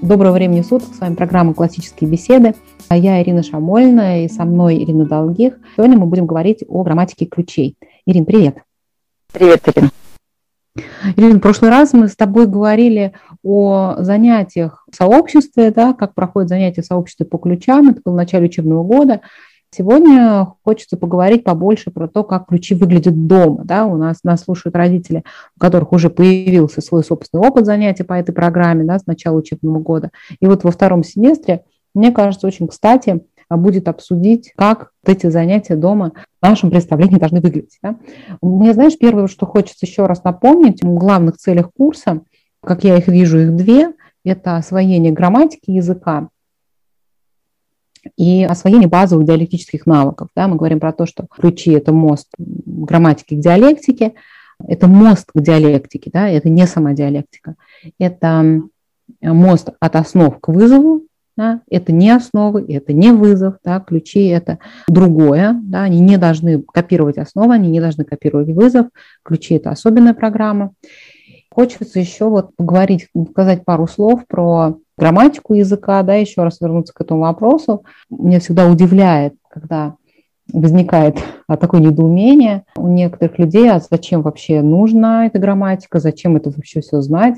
Доброго времени суток, с вами программа «Классические беседы». А я Ирина Шамольна и со мной Ирина Долгих. Сегодня мы будем говорить о грамматике ключей. Ирин, привет. Привет, Ирина. Ирина, в прошлый раз мы с тобой говорили о занятиях в сообществе, да, как проходят занятия в сообществе по ключам. Это было в начале учебного года. Сегодня хочется поговорить побольше про то, как ключи выглядят дома. Да? У нас нас слушают родители, у которых уже появился свой собственный опыт занятий по этой программе да, с начала учебного года. И вот во втором семестре, мне кажется, очень кстати будет обсудить, как эти занятия дома в нашем представлении должны выглядеть. Да? Мне, знаешь, первое, что хочется еще раз напомнить, в главных целях курса, как я их вижу, их две, это освоение грамматики языка и освоение базовых диалектических навыков. Да, мы говорим про то, что ключи – это мост грамматики к диалектике, это мост к диалектике, да, это не сама диалектика. Это мост от основ к вызову, да, это не основы, это не вызов, да, ключи это другое, да, они не должны копировать основы, они не должны копировать вызов, ключи это особенная программа. Хочется еще вот поговорить, сказать пару слов про грамматику языка, да, еще раз вернуться к этому вопросу. Меня всегда удивляет, когда возникает такое недоумение у некоторых людей, а зачем вообще нужна эта грамматика, зачем это вообще все знать.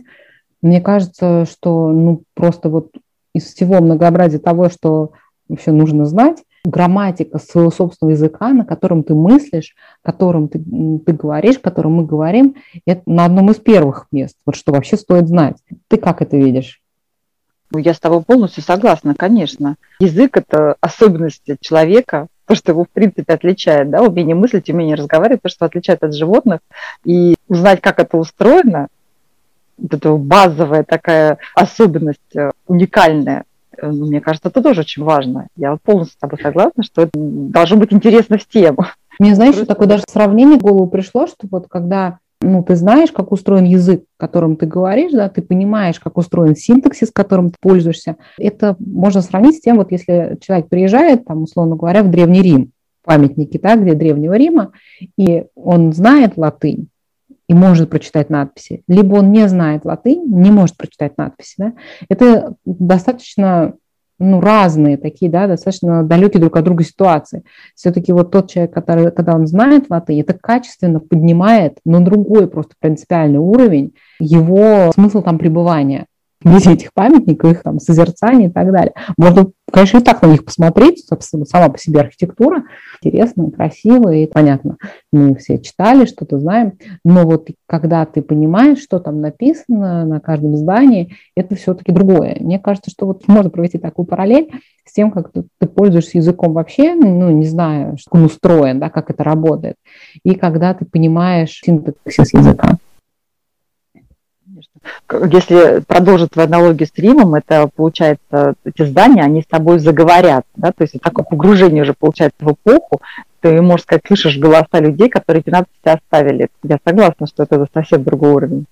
Мне кажется, что ну, просто вот из всего многообразия того, что вообще нужно знать, грамматика своего собственного языка, на котором ты мыслишь, которым ты, ты говоришь, которым мы говорим, это на одном из первых мест, вот что вообще стоит знать. Ты как это видишь? Ну, я с тобой полностью согласна, конечно. Язык – это особенность человека, то, что его, в принципе, отличает, да, умение мыслить, умение разговаривать, то, что отличает от животных. И узнать, как это устроено, вот это базовая такая особенность, э, уникальная, э, ну, мне кажется, это тоже очень важно. Я полностью с тобой согласна, что это должно быть интересно всем. Мне, знаешь, Просто... такое даже сравнение в голову пришло, что вот когда ну, ты знаешь, как устроен язык, которым ты говоришь, да, ты понимаешь, как устроен синтаксис, которым ты пользуешься. Это можно сравнить с тем, вот если человек приезжает, там, условно говоря, в Древний Рим, памятники, да, где Древнего Рима, и он знает латынь, и может прочитать надписи, либо он не знает латынь, не может прочитать надписи. Да? Это достаточно ну, разные такие, да, достаточно далекие друг от друга ситуации. Все-таки вот тот человек, который, когда он знает латынь, это качественно поднимает на другой просто принципиальный уровень его смысл там пребывания вблизи этих памятников, их там созерцание и так далее. Можно, конечно, и так на них посмотреть, собственно, сама по себе архитектура. Интересная, красивая, и понятно, мы все читали, что-то знаем, но вот когда ты понимаешь, что там написано на каждом здании, это все-таки другое. Мне кажется, что вот можно провести такую параллель с тем, как ты, ты пользуешься языком вообще, ну, не знаю, как он устроен, да, как это работает, и когда ты понимаешь синтаксис языка если продолжить твою аналогию с Римом, это получается, эти здания, они с тобой заговорят, да, то есть такое погружение уже получается в эпоху, ты, можешь сказать, слышишь голоса людей, которые эти надписи оставили. Я согласна, что это совсем другой уровень.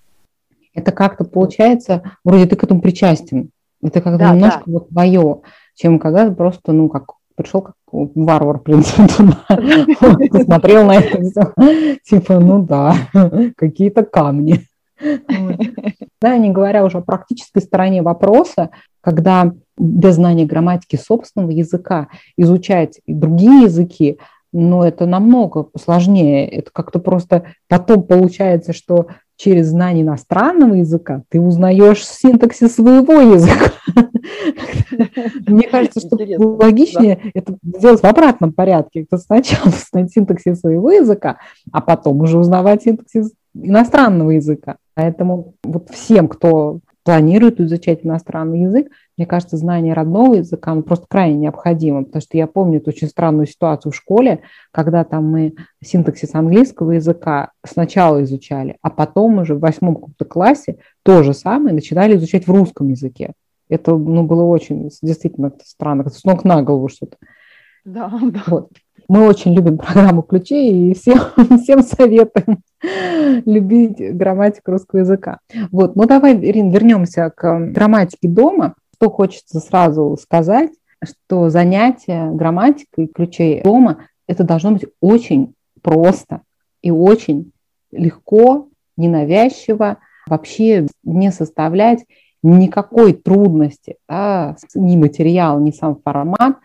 Это как-то получается, вроде ты к этому причастен. Это когда да, немножко да. вот твое, чем когда просто, ну, как пришел как варвар, в принципе, туда, посмотрел на это все, типа, ну да, какие-то камни. Да, не говоря уже о практической стороне вопроса, когда без знания грамматики собственного языка изучать другие языки, но это намного сложнее. Это как-то просто потом получается, что через знание иностранного языка ты узнаешь синтаксис своего языка. Мне кажется, что логичнее это сделать в обратном порядке. Это сначала узнать синтаксис своего языка, а потом уже узнавать синтаксис иностранного языка. Поэтому вот всем, кто планирует изучать иностранный язык, мне кажется, знание родного языка ну, просто крайне необходимо, потому что я помню эту очень странную ситуацию в школе, когда там мы синтаксис английского языка сначала изучали, а потом уже в восьмом каком-то классе то же самое начинали изучать в русском языке. Это ну, было очень действительно странно, как с ног на голову что-то. Да, да. Вот. Мы очень любим программу ключей и всем, всем советуем любить грамматику русского языка. Вот, ну давай, Ирина, вернемся к грамматике дома. Что хочется сразу сказать, что занятие грамматикой ключей дома это должно быть очень просто и очень легко, ненавязчиво, вообще не составлять никакой трудности, да, ни материал, ни сам формат.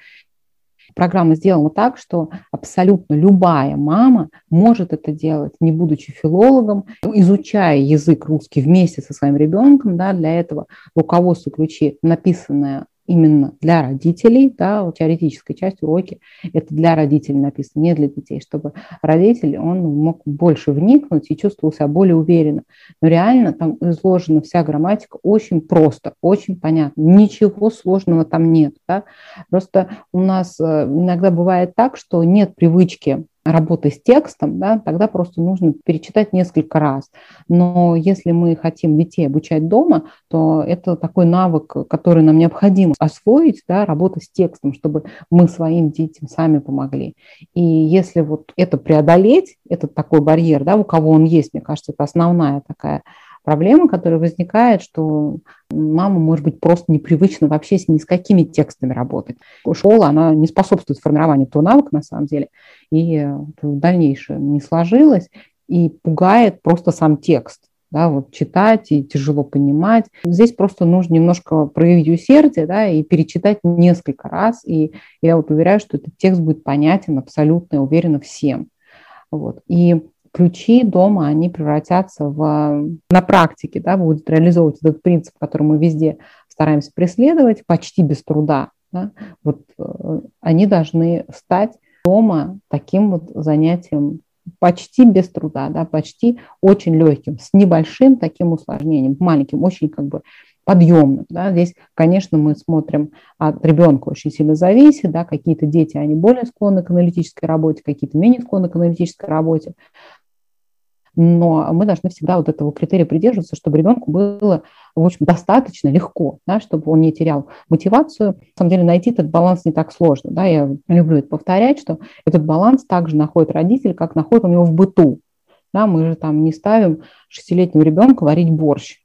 Программа сделана так, что абсолютно любая мама может это делать, не будучи филологом, изучая язык русский вместе со своим ребенком. Да, для этого руководство ключи, написанное именно для родителей, да, теоретическая часть уроки, это для родителей написано, не для детей, чтобы родитель, он мог больше вникнуть и чувствовал себя более уверенно. Но реально там изложена вся грамматика очень просто, очень понятно, ничего сложного там нет. Да? Просто у нас э, иногда бывает так, что нет привычки работы с текстом, да, тогда просто нужно перечитать несколько раз. Но если мы хотим детей обучать дома, то это такой навык, который нам необходимо освоить, да, работа с текстом, чтобы мы своим детям сами помогли. И если вот это преодолеть, этот такой барьер, да, у кого он есть, мне кажется, это основная такая проблема, которая возникает, что мама, может быть, просто непривычна вообще с ни с какими текстами работать. Школа, она не способствует формированию этого навыка, на самом деле, и в дальнейшем не сложилось, и пугает просто сам текст. Да, вот читать и тяжело понимать. Здесь просто нужно немножко проявить усердие да, и перечитать несколько раз. И я вот уверяю, что этот текст будет понятен абсолютно, я уверена, всем. Вот. И ключи дома, они превратятся в, на практике, да, будут реализовывать этот принцип, который мы везде стараемся преследовать, почти без труда. Да, вот э, они должны стать дома таким вот занятием почти без труда, да, почти очень легким, с небольшим таким усложнением, маленьким, очень как бы подъемным. Да. Здесь, конечно, мы смотрим от ребенка очень сильно зависит, да, какие-то дети, они более склонны к аналитической работе, какие-то менее склонны к аналитической работе но мы должны всегда вот этого критерия придерживаться, чтобы ребенку было, в общем, достаточно легко, да, чтобы он не терял мотивацию. На самом деле найти этот баланс не так сложно. Да, я люблю это повторять, что этот баланс также находит родитель, как находит у него в быту. Да, мы же там не ставим шестилетнему ребенку варить борщ.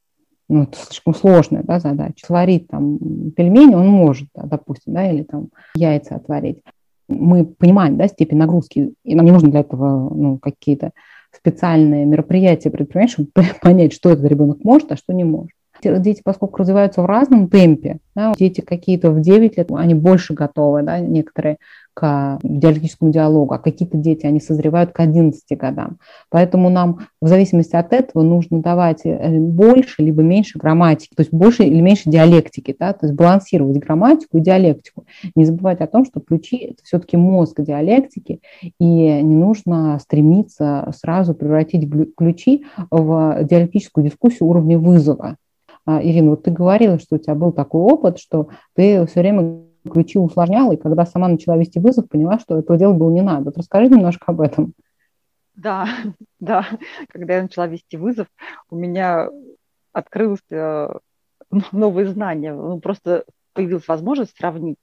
Ну, это слишком сложная да, задача. Сварить там пельмени он может, да, допустим, да, или там яйца отварить. Мы понимаем да, степень нагрузки, и нам не нужно для этого ну, какие-то специальные мероприятия предпринимать, чтобы понять, что этот ребенок может, а что не может. Дети, поскольку развиваются в разном темпе, да, дети какие-то в 9 лет, они больше готовы, да, некоторые к диалектическому диалогу, а какие-то дети, они созревают к 11 годам. Поэтому нам в зависимости от этого нужно давать э, больше либо меньше грамматики, то есть больше или меньше диалектики, да, то есть балансировать грамматику и диалектику. Не забывать о том, что ключи – это все-таки мозг диалектики, и не нужно стремиться сразу превратить ключи в диалектическую дискуссию уровня вызова. А, Ирина, вот ты говорила, что у тебя был такой опыт, что ты все время ключи усложняла, и когда сама начала вести вызов, поняла, что этого делать было не надо. Вот расскажи немножко об этом. Да, да. Когда я начала вести вызов, у меня открылось э, новые знания. Ну, просто появилась возможность сравнить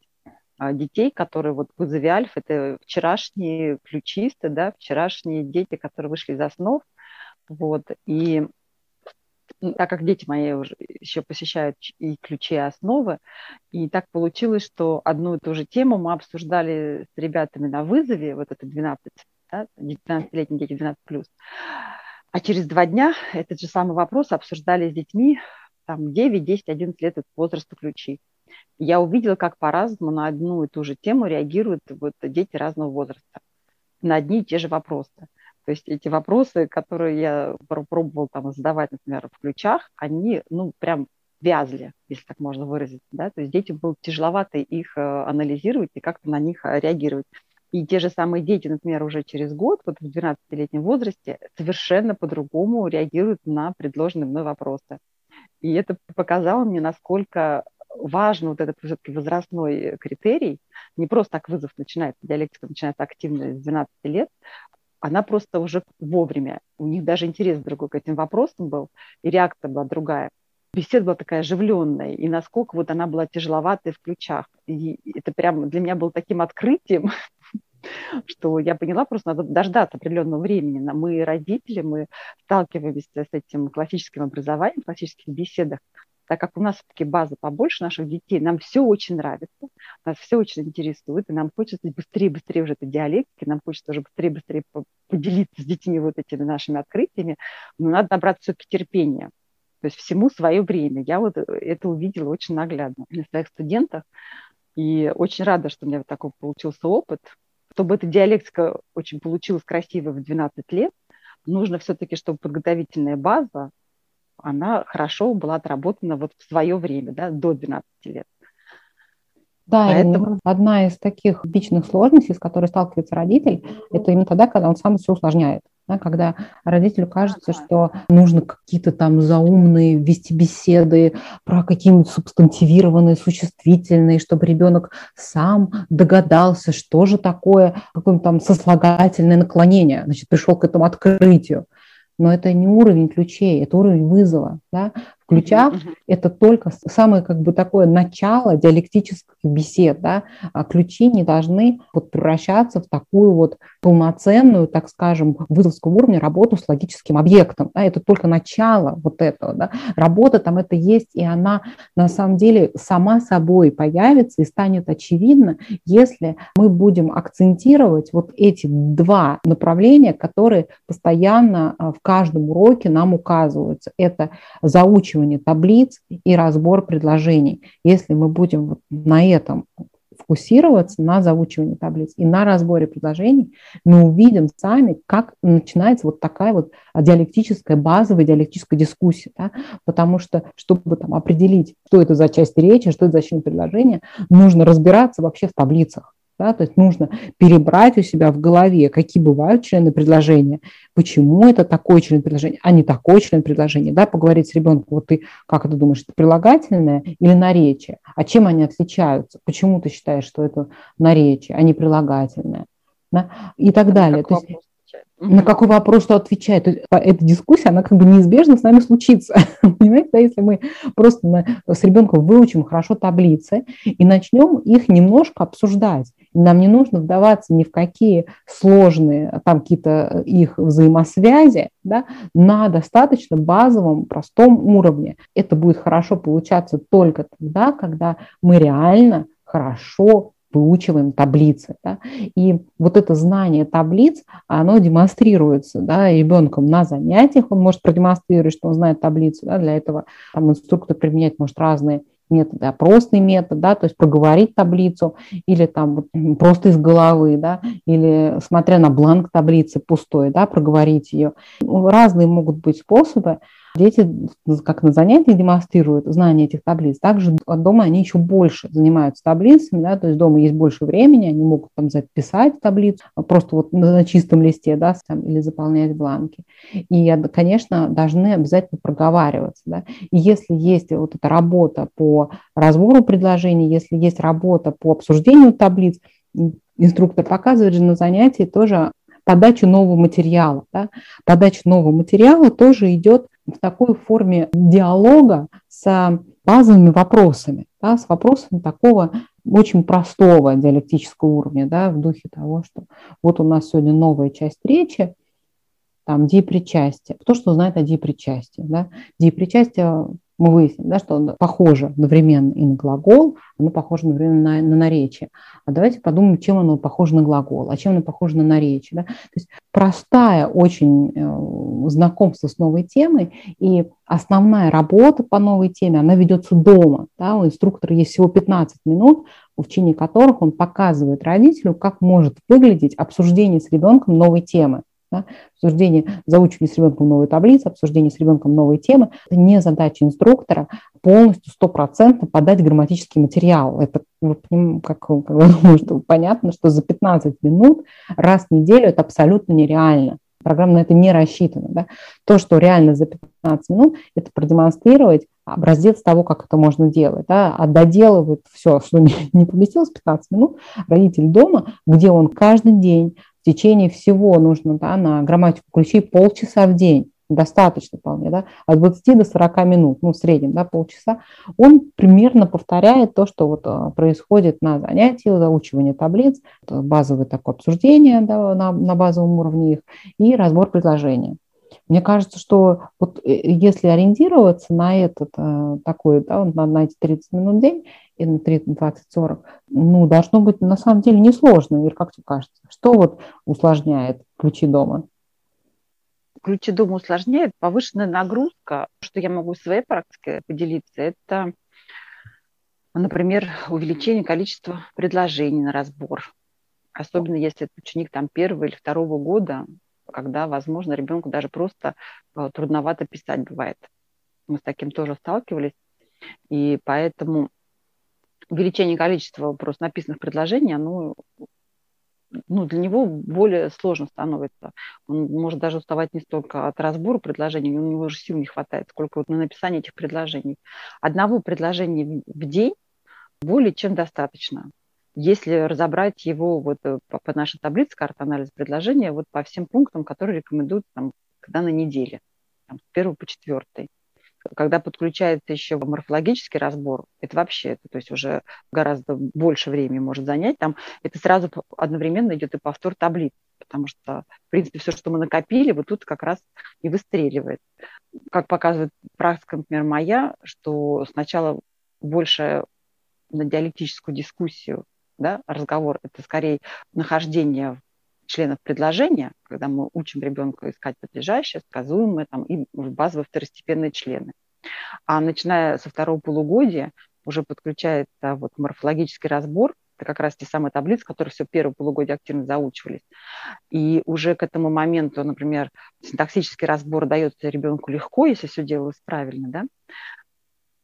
а, детей, которые вот в вызове Альф, это вчерашние ключисты, да, вчерашние дети, которые вышли из основ, вот, и так как дети мои уже еще посещают и ключи, и основы, и так получилось, что одну и ту же тему мы обсуждали с ребятами на вызове, вот это 12, да, 12-летние дети 12+. А через два дня этот же самый вопрос обсуждали с детьми там 9, 10, 11 лет от возраста ключи. Я увидела, как по-разному на одну и ту же тему реагируют вот дети разного возраста на одни и те же вопросы. То есть эти вопросы, которые я пробовал там задавать, например, в ключах, они, ну, прям вязли, если так можно выразить, да, то есть детям было тяжеловато их э, анализировать и как-то на них э, реагировать. И те же самые дети, например, уже через год, вот в 12-летнем возрасте, совершенно по-другому реагируют на предложенные мной вопросы. И это показало мне, насколько важен вот этот все-таки возрастной критерий. Не просто так вызов начинается, диалектика начинается активно с 12 лет, она просто уже вовремя. У них даже интерес другой к этим вопросам был, и реакция была другая. Беседа была такая оживленная, и насколько вот она была тяжеловатой в ключах. И это прям для меня было таким открытием, что я поняла, просто надо дождаться определенного времени. Мы, родители, мы сталкиваемся с этим классическим образованием, в классических беседах, так как у нас все-таки база побольше наших детей, нам все очень нравится, нас все очень интересует, и нам хочется быстрее, быстрее уже этой диалектики, нам хочется уже быстрее, быстрее поделиться с детьми вот этими нашими открытиями, но надо набраться все-таки терпения. То есть всему свое время. Я вот это увидела очень наглядно на своих студентах. И очень рада, что у меня вот такой получился опыт. Чтобы эта диалектика очень получилась красивой в 12 лет, нужно все-таки, чтобы подготовительная база, она хорошо была отработана вот в свое время, да, до 12 лет. Да, Поэтому... одна из таких типичных сложностей, с которой сталкивается родитель, это именно тогда, когда он сам все усложняет. Да, когда родителю кажется, что нужно какие-то там заумные вести беседы про какие-нибудь субстантивированные, существительные, чтобы ребенок сам догадался, что же такое какое-то там сослагательное наклонение, значит, пришел к этому открытию. Но это не уровень ключей, это уровень вызова. Да? В ключах mm-hmm. это только самое как бы такое начало диалектических бесед. Да? А ключи не должны вот превращаться в такую вот полноценную, так скажем, вызовского уровня работу с логическим объектом. Да? Это только начало вот этого. Да? Работа там это есть, и она на самом деле сама собой появится и станет очевидна, если мы будем акцентировать вот эти два направления, которые постоянно а, в каждом уроке нам указываются. Это заучивание таблиц и разбор предложений. Если мы будем вот на этом фокусироваться на заучивании таблиц и на разборе предложений, мы увидим сами, как начинается вот такая вот диалектическая, базовая диалектическая дискуссия. Да? Потому что, чтобы там, определить, что это за часть речи, что это за член предложения, нужно разбираться вообще в таблицах. Да, то есть нужно перебрать у себя в голове, какие бывают члены предложения, почему это такой член предложения, а не такой член предложения. Да, поговорить с ребенком, вот ты как это думаешь, это прилагательное или наречие? А чем они отличаются? Почему ты считаешь, что это наречие, а не прилагательное? Да? И так далее. То есть, на какой вопрос что отвечает. эта дискуссия, она как бы неизбежно с нами случится. Понимаете, да, если мы просто на, с ребенком выучим хорошо таблицы и начнем их немножко обсуждать. Нам не нужно вдаваться ни в какие сложные там какие-то их взаимосвязи, да, на достаточно базовом, простом уровне. Это будет хорошо получаться только тогда, когда мы реально хорошо выучиваем таблицы. Да? И вот это знание таблиц, оно демонстрируется да, ребенком на занятиях, он может продемонстрировать, что он знает таблицу, да, для этого там, инструктор применять может разные методы, опросный метод, да, то есть проговорить таблицу или там просто из головы, да, или смотря на бланк таблицы пустой, да, проговорить ее. Ну, разные могут быть способы. Дети, как на занятиях демонстрируют знание этих таблиц, также дома они еще больше занимаются таблицами, да, то есть дома есть больше времени, они могут там записать таблицу просто вот на чистом листе, да, там, или заполнять бланки. И, конечно, должны обязательно проговариваться, да. И если есть вот эта работа по разбору предложений, если есть работа по обсуждению таблиц, инструктор показывает же на занятии тоже подачу нового материала. Да? Подача нового материала тоже идет в такой форме диалога с базовыми вопросами, да, с вопросами такого очень простого диалектического уровня, да, в духе того, что вот у нас сегодня новая часть речи, там, депричастие. Кто что знает о депричастии? Да? Депричастие мы выясним, да, что он похоже одновременно и на глагол, оно похоже одновременно на, на наречие. А давайте подумаем, чем оно похоже на глагол, а чем оно похоже на наречие. Да? То есть простая очень э, знакомство с новой темой, и основная работа по новой теме, она ведется дома. Да? У инструктора есть всего 15 минут, в течение которых он показывает родителю, как может выглядеть обсуждение с ребенком новой темы. Да? Обсуждение, заучивание с ребенком новой таблицы, обсуждение с ребенком новой темы. Это не задача инструктора полностью, стопроцентно подать грамматический материал. Это, как, как вы думаете, понятно, что за 15 минут раз в неделю это абсолютно нереально. Программа на это не рассчитана. Да? То, что реально за 15 минут, это продемонстрировать образец того, как это можно делать, да, а доделывает все, что не, не поместилось в 15 минут, родитель дома, где он каждый день в течение всего нужно да, на грамматику ключей полчаса в день, достаточно вполне, да, от 20 до 40 минут, ну, в среднем, да, полчаса, он примерно повторяет то, что вот а, происходит на занятии, заучивание таблиц, базовое такое обсуждение да, на, на базовом уровне их и разбор предложения. Мне кажется, что вот э, если ориентироваться на этот э, такой, да, на, на эти 30 минут в день, и на 20-40, ну, должно быть на самом деле несложно. Ир, как тебе кажется? Что вот усложняет ключи дома? ключи дома усложняет повышенная нагрузка. Что я могу своей практикой поделиться, это, например, увеличение количества предложений на разбор. Особенно если это ученик там первого или второго года, когда, возможно, ребенку даже просто э, трудновато писать бывает. Мы с таким тоже сталкивались. И поэтому увеличение количества просто написанных предложений, оно ну, для него более сложно становится. Он может даже уставать не столько от разбора предложений, у него уже сил не хватает, сколько вот на написание этих предложений. Одного предложения в день более чем достаточно. Если разобрать его вот э, по, по нашей таблице карты анализа предложения, вот по всем пунктам, которые рекомендуют там, когда на неделе, там, с первого по четвертый когда подключается еще морфологический разбор, это вообще, это, то есть уже гораздо больше времени может занять, там это сразу одновременно идет и повтор таблиц, потому что, в принципе, все, что мы накопили, вот тут как раз и выстреливает. Как показывает практика, например, моя, что сначала больше на диалектическую дискуссию, да, разговор, это скорее нахождение членов предложения, когда мы учим ребенка искать подлежащее, сказуемое там, и базовые второстепенные члены. А начиная со второго полугодия уже подключается вот морфологический разбор, это как раз те самые таблицы, которые все первое полугодие активно заучивались. И уже к этому моменту, например, синтаксический разбор дается ребенку легко, если все делалось правильно, да,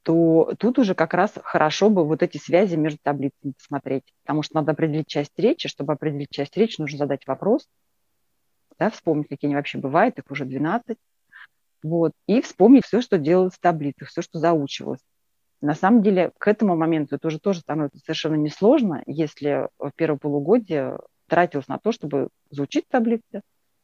то тут уже как раз хорошо бы вот эти связи между таблицами посмотреть, потому что надо определить часть речи. Чтобы определить часть речи, нужно задать вопрос, да, вспомнить, какие они вообще бывают, их уже 12, вот, и вспомнить все, что делалось в таблицах, все, что заучивалось. На самом деле, к этому моменту это уже тоже становится совершенно несложно, если в первое полугодие тратилось на то, чтобы заучить таблицы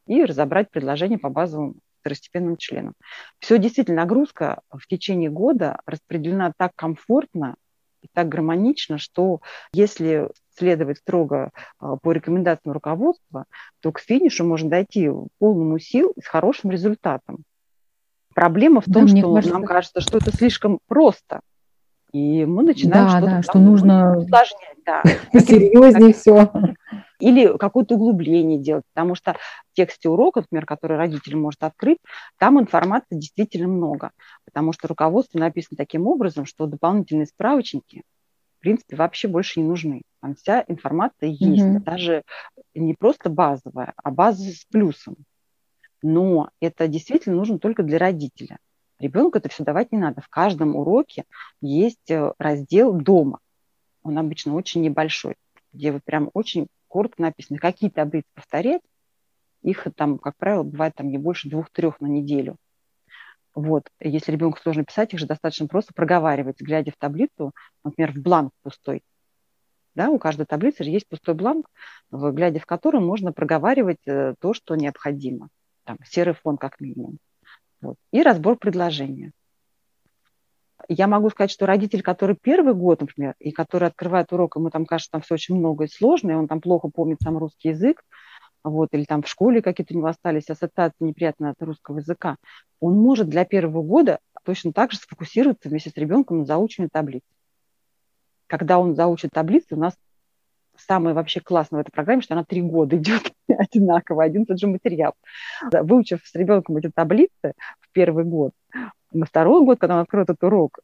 и разобрать предложения по базовым второстепенным членам. Все действительно, нагрузка в течение года распределена так комфортно и так гармонично, что если следовать строго а, по рекомендациям руководства, то к финишу можно дойти полному сил и с хорошим результатом. Проблема в том, да, что кажется... нам кажется, что это слишком просто. И мы начинаем да, что-то да, что нужно усложнять. Да. Серьезнее все. Или какое-то углубление делать, потому что в тексте урока, например, который родитель может открыть, там информации действительно много, потому что руководство написано таким образом, что дополнительные справочники, в принципе, вообще больше не нужны. Там вся информация есть, mm-hmm. даже не просто базовая, а база с плюсом. Но это действительно нужно только для родителя. Ребенку это все давать не надо. В каждом уроке есть э, раздел дома. Он обычно очень небольшой, где вот прям очень коротко написано, какие таблицы повторять. Их там, как правило, бывает там не больше двух-трех на неделю. Вот. Если ребенку сложно писать, их же достаточно просто проговаривать, глядя в таблицу, например, в бланк пустой. Да, у каждой таблицы же есть пустой бланк, глядя в который можно проговаривать э, то, что необходимо. Там, серый фон как минимум. Вот. И разбор предложения. Я могу сказать, что родитель, который первый год, например, и который открывает урок, ему там кажется, там все очень много и сложно, и он там плохо помнит сам русский язык, вот, или там в школе какие-то у него остались ассоциации неприятные от русского языка, он может для первого года точно так же сфокусироваться вместе с ребенком на заучивании таблиц. Когда он заучит таблицы, у нас самое вообще классное в этой программе, что она три года идет одинаково, один тот же материал. Выучив с ребенком эти таблицы в первый год, на второй год, когда он откроет этот урок,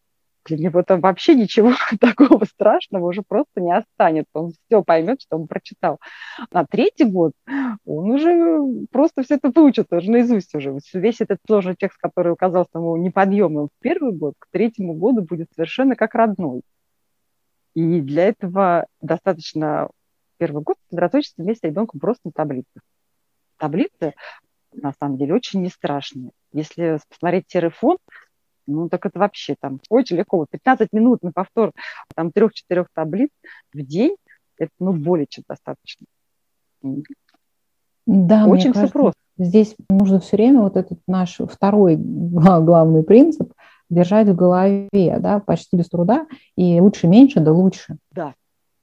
для него там вообще ничего такого страшного уже просто не останется. Он все поймет, что он прочитал. На третий год он уже просто все это выучит, уже наизусть уже. Весь этот сложный текст, который оказался ему неподъемным в первый год, к третьему году будет совершенно как родной. И для этого достаточно первый год сосредоточиться вместе с ребенком просто на таблицах. Таблицы, на самом деле, очень не страшные. Если посмотреть серый фон, ну, так это вообще там очень легко. 15 минут на повтор там трех-четырех таблиц в день, это, ну, более чем достаточно. Да, очень мне кажется, просто. Здесь нужно все время вот этот наш второй главный принцип держать в голове, да, почти без труда, и лучше меньше, да лучше. Да.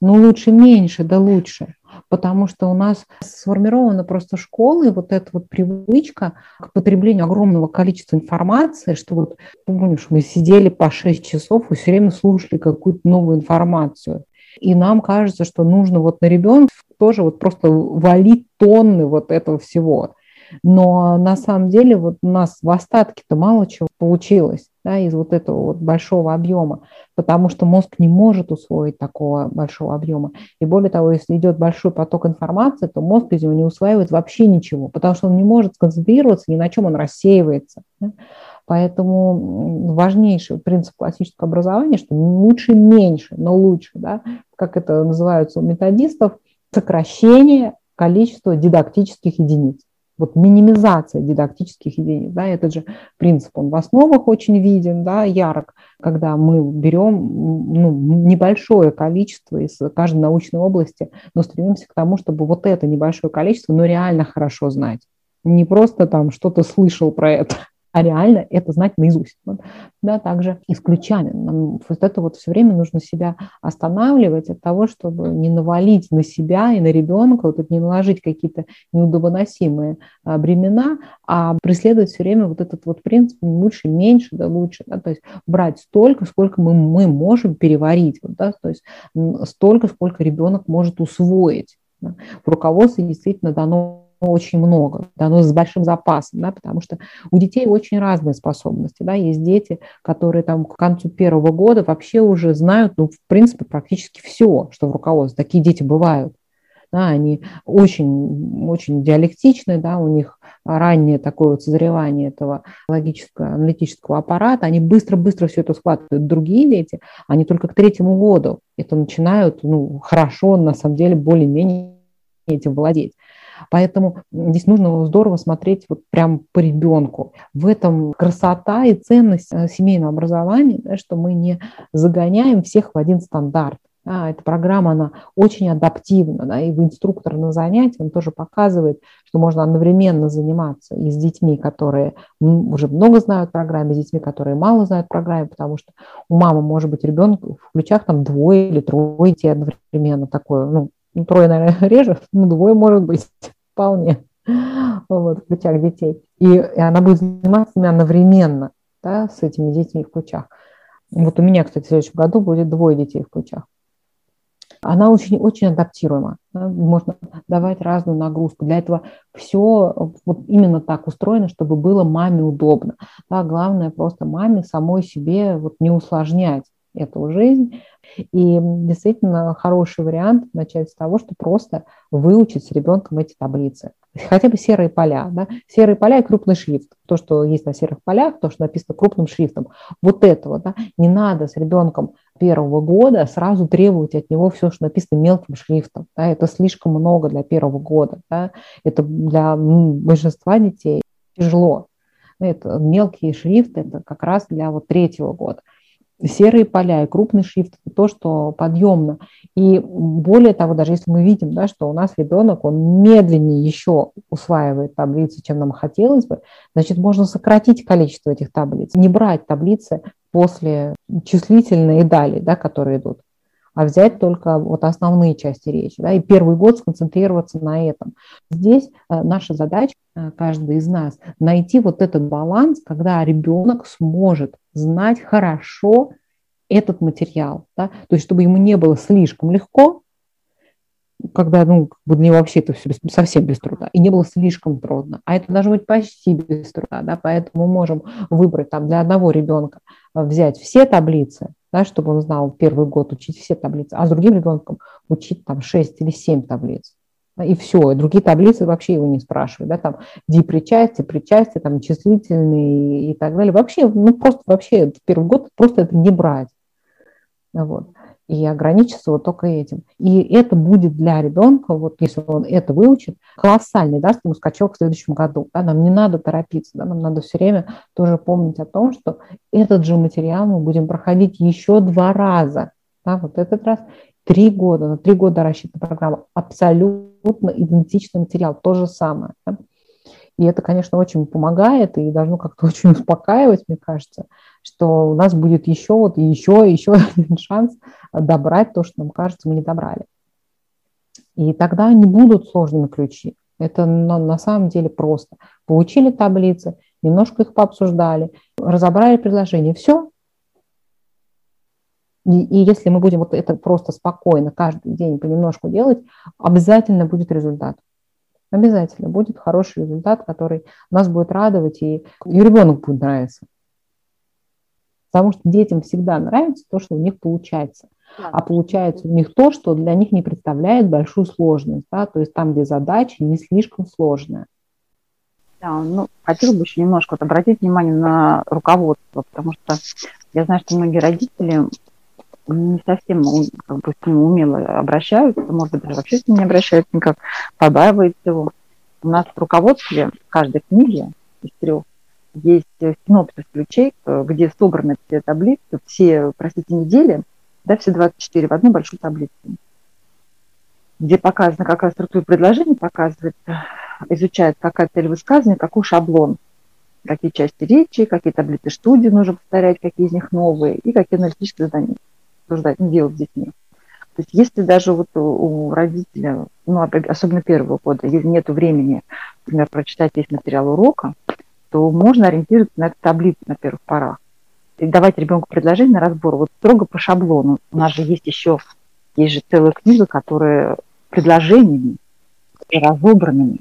Ну, лучше меньше, да лучше потому что у нас сформирована просто школой вот эта вот привычка к потреблению огромного количества информации, что вот, помнишь, мы сидели по 6 часов и все время слушали какую-то новую информацию. И нам кажется, что нужно вот на ребенка тоже вот просто валить тонны вот этого всего. Но на самом деле вот у нас в остатке-то мало чего получилось да, из вот этого вот большого объема, потому что мозг не может усвоить такого большого объема. И более того, если идет большой поток информации, то мозг из него не усваивает вообще ничего, потому что он не может сконцентрироваться ни на чем, он рассеивается. Да? Поэтому важнейший принцип классического образования, что лучше меньше, но лучше, да, как это называется у методистов, сокращение количества дидактических единиц вот минимизация дидактических единиц, да, этот же принцип, он в основах очень виден, да, ярок, когда мы берем ну, небольшое количество из каждой научной области, но стремимся к тому, чтобы вот это небольшое количество, но реально хорошо знать. Не просто там что-то слышал про это, а реально это знать наизусть. Вот. Да, также исключали. Нам вот это вот все время нужно себя останавливать от того, чтобы не навалить на себя и на ребенка, вот это не наложить какие-то неудобоносимые а, бремена, а преследовать все время вот этот вот принцип лучше, меньше, да лучше, да, то есть брать столько, сколько мы, мы можем переварить, вот, да, то есть столько, сколько ребенок может усвоить. Да. В руководстве действительно дано очень много, да, но с большим запасом, да, потому что у детей очень разные способности. Да, есть дети, которые там к концу первого года вообще уже знают, ну, в принципе, практически все, что в руководстве. Такие дети бывают. Да, они очень, очень диалектичны, да, у них раннее такое вот созревание этого логического, аналитического аппарата, они быстро-быстро все это схватывают. Другие дети, они только к третьему году это начинают ну, хорошо, на самом деле, более-менее этим владеть. Поэтому здесь нужно здорово смотреть вот прям по ребенку. В этом красота и ценность э, семейного образования, да, что мы не загоняем всех в один стандарт. Да, эта программа, она очень адаптивна, да, и в инструктор на занятии он тоже показывает, что можно одновременно заниматься и с детьми, которые уже много знают программе, с детьми, которые мало знают программе, потому что у мамы может быть ребенок в ключах там двое или трое детей одновременно такое, ну, трое, наверное, реже, ну, двое может быть вполне вот, в ключах детей. И, и она будет заниматься ими одновременно да, с этими детьми в ключах. Вот у меня, кстати, в следующем году будет двое детей в ключах. Она очень, очень адаптируема. Да? Можно давать разную нагрузку. Для этого все вот именно так устроено, чтобы было маме удобно. Да? Главное просто маме самой себе вот не усложнять эту жизнь. И действительно хороший вариант начать с того, что просто выучить с ребенком эти таблицы. Хотя бы серые поля. Да? Серые поля и крупный шрифт. То, что есть на серых полях, то, что написано крупным шрифтом. Вот этого. Да? Не надо с ребенком первого года сразу требовать от него все, что написано мелким шрифтом. Да? Это слишком много для первого года. Да? Это для большинства детей тяжело. Это мелкие шрифты, это как раз для вот третьего года серые поля и крупный шрифт – то, что подъемно. И более того, даже если мы видим, да, что у нас ребенок, он медленнее еще усваивает таблицы, чем нам хотелось бы, значит, можно сократить количество этих таблиц, не брать таблицы после числительной и далее, да, которые идут а взять только вот основные части речи, да, и первый год сконцентрироваться на этом. Здесь э, наша задача, каждый из нас, найти вот этот баланс, когда ребенок сможет знать хорошо этот материал, да, то есть чтобы ему не было слишком легко, когда, ну, как бы для вообще это все совсем без труда, и не было слишком трудно, а это должно быть почти без труда, да, поэтому мы можем выбрать там для одного ребенка э, взять все таблицы, да, чтобы он знал первый год учить все таблицы, а с другим ребенком учить там 6 или 7 таблиц. И все, и другие таблицы вообще его не спрашивают, да, там дипричастие, причастие, там числительные и так далее. Вообще, ну просто вообще первый год просто это не брать. Вот и ограничиться вот только этим. И это будет для ребенка, вот если он это выучит, колоссальный, даст ему скачок в следующем году. Да, нам не надо торопиться, да, нам надо все время тоже помнить о том, что этот же материал мы будем проходить еще два раза. Да, вот этот раз три года, на три года рассчитана программа, абсолютно идентичный материал, то же самое. Да? И это, конечно, очень помогает и должно как-то очень успокаивать, мне кажется, что у нас будет еще вот и еще, и еще один шанс добрать то, что нам кажется, мы не добрали. И тогда не будут сложными ключи. Это на, на самом деле просто. Получили таблицы, немножко их пообсуждали, разобрали предложение, все. И, и если мы будем вот это просто спокойно каждый день понемножку делать, обязательно будет результат Обязательно будет хороший результат, который нас будет радовать, и, и ребенок будет нравиться. Потому что детям всегда нравится то, что у них получается. А получается у них то, что для них не представляет большую сложность. Да? То есть там, где задача не слишком сложная. Да, ну, хотела бы еще немножко вот обратить внимание на руководство, потому что я знаю, что многие родители не совсем как бы, с ним умело обращаются, может быть, даже вообще с ним не обращаются никак, побаиваются его. У нас в руководстве каждой книги из трех есть синопсис ключей, где собраны все таблицы, все, простите, недели, да, все 24 в одну большую таблицу, где показано, какая структура предложения показывается, изучает, какая цель высказывания, какой шаблон, какие части речи, какие таблицы студии нужно повторять, какие из них новые, и какие аналитические задания обсуждать, делать с детьми. То есть если даже вот у родителя, ну, особенно первого года, нет времени, например, прочитать весь материал урока, то можно ориентироваться на эту таблицу на первых порах. И давать ребенку предложение на разбор вот строго по шаблону. У нас же есть еще, есть же целая книга, которая предложениями, разобранными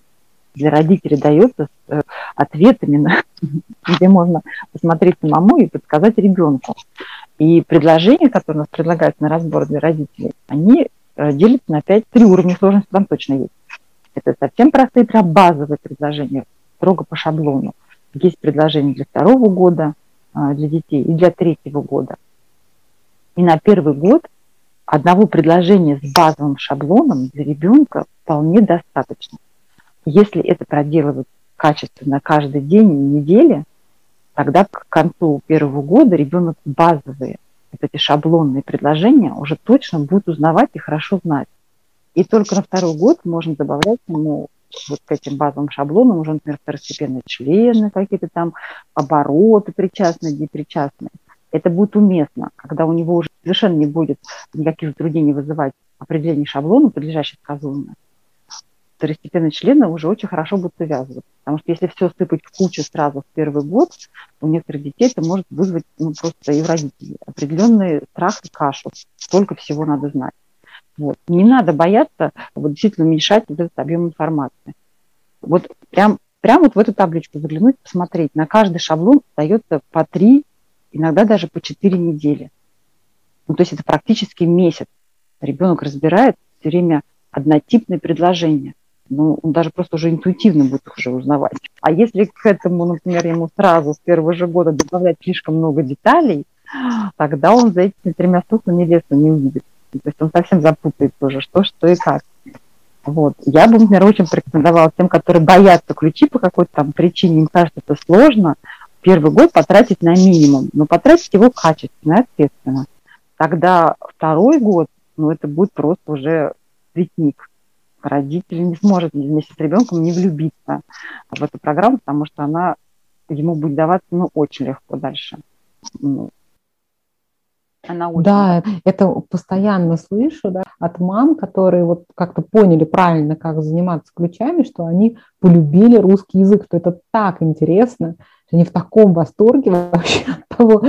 для родителей дается с э, ответами, на, где можно посмотреть самому и подсказать ребенку. И предложения, которые у нас предлагаются на разбор для родителей, они э, делятся на 5, три уровня сложности там точно есть. Это совсем простые, прям базовые предложения, строго по шаблону. Есть предложения для второго года а, для детей и для третьего года. И на первый год одного предложения с базовым шаблоном для ребенка вполне достаточно. Если это проделывать качественно каждый день и неделе, тогда к концу первого года ребенок базовые, вот эти шаблонные предложения уже точно будет узнавать и хорошо знать. И только на второй год можно добавлять ему вот к этим базовым шаблонам уже, например, второстепенные члены, какие-то там обороты причастные, непричастные. Это будет уместно, когда у него уже совершенно не будет никаких затруднений вызывать определение шаблона, подлежащих сказуемое второстепенные члены уже очень хорошо будут увязываться. Потому что если все сыпать в кучу сразу в первый год, у некоторых детей это может вызвать ну, просто и в родителей определенный страх и кашу. Столько всего надо знать. Вот. Не надо бояться вот, действительно уменьшать вот этот объем информации. Вот прям, прям вот в эту табличку заглянуть, посмотреть. На каждый шаблон остается по три, иногда даже по четыре недели. Ну, то есть это практически месяц. Ребенок разбирает все время однотипные предложения ну, он даже просто уже интуитивно будет их уже узнавать. А если к этому, например, ему сразу с первого же года добавлять слишком много деталей, тогда он за этими тремя стуками невесту не увидит. То есть он совсем запутает тоже, что, что и как. Вот. Я бы, например, очень порекомендовала тем, которые боятся ключи по какой-то там причине, им кажется, это сложно, первый год потратить на минимум, но потратить его качественно ответственно. Тогда второй год, ну, это будет просто уже цветник родитель не сможет вместе с ребенком не влюбиться в эту программу, потому что она ему будет даваться ну, очень легко дальше. Ну, она очень да, это постоянно слышу да, от мам, которые вот как-то поняли правильно, как заниматься ключами, что они полюбили русский язык, что это так интересно, они в таком восторге вообще от того,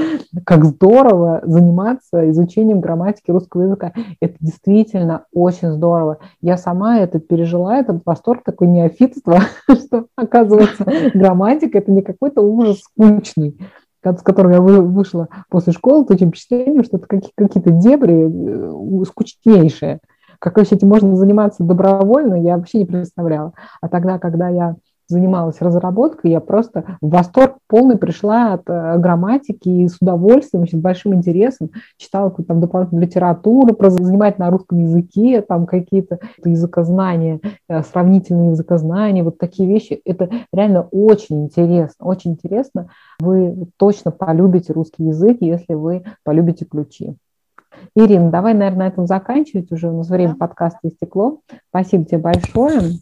как здорово заниматься изучением грамматики русского языка. Это действительно очень здорово. Я сама это пережила, этот восторг, такой неофитство, что, оказывается, грамматика – это не какой-то ужас скучный, с которым я вышла после школы, с таким впечатлением, что это какие-то дебри э, скучнейшие. Как вообще этим можно заниматься добровольно, я вообще не представляла. А тогда, когда я занималась разработкой, я просто в восторг полный пришла от э, грамматики и с удовольствием, с большим интересом читала какую-то там дополнительную литературу, про занимать на русском языке, там какие-то языкознания, э, сравнительные языкознания, вот такие вещи. Это реально очень интересно, очень интересно. Вы точно полюбите русский язык, если вы полюбите ключи. Ирина, давай, наверное, на этом заканчивать. Уже у нас время подкаста истекло. Спасибо тебе большое.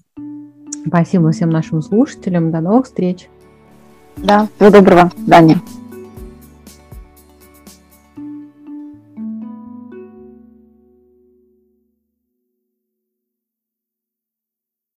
Спасибо всем нашим слушателям. До новых встреч. Да, всего доброго. Даня.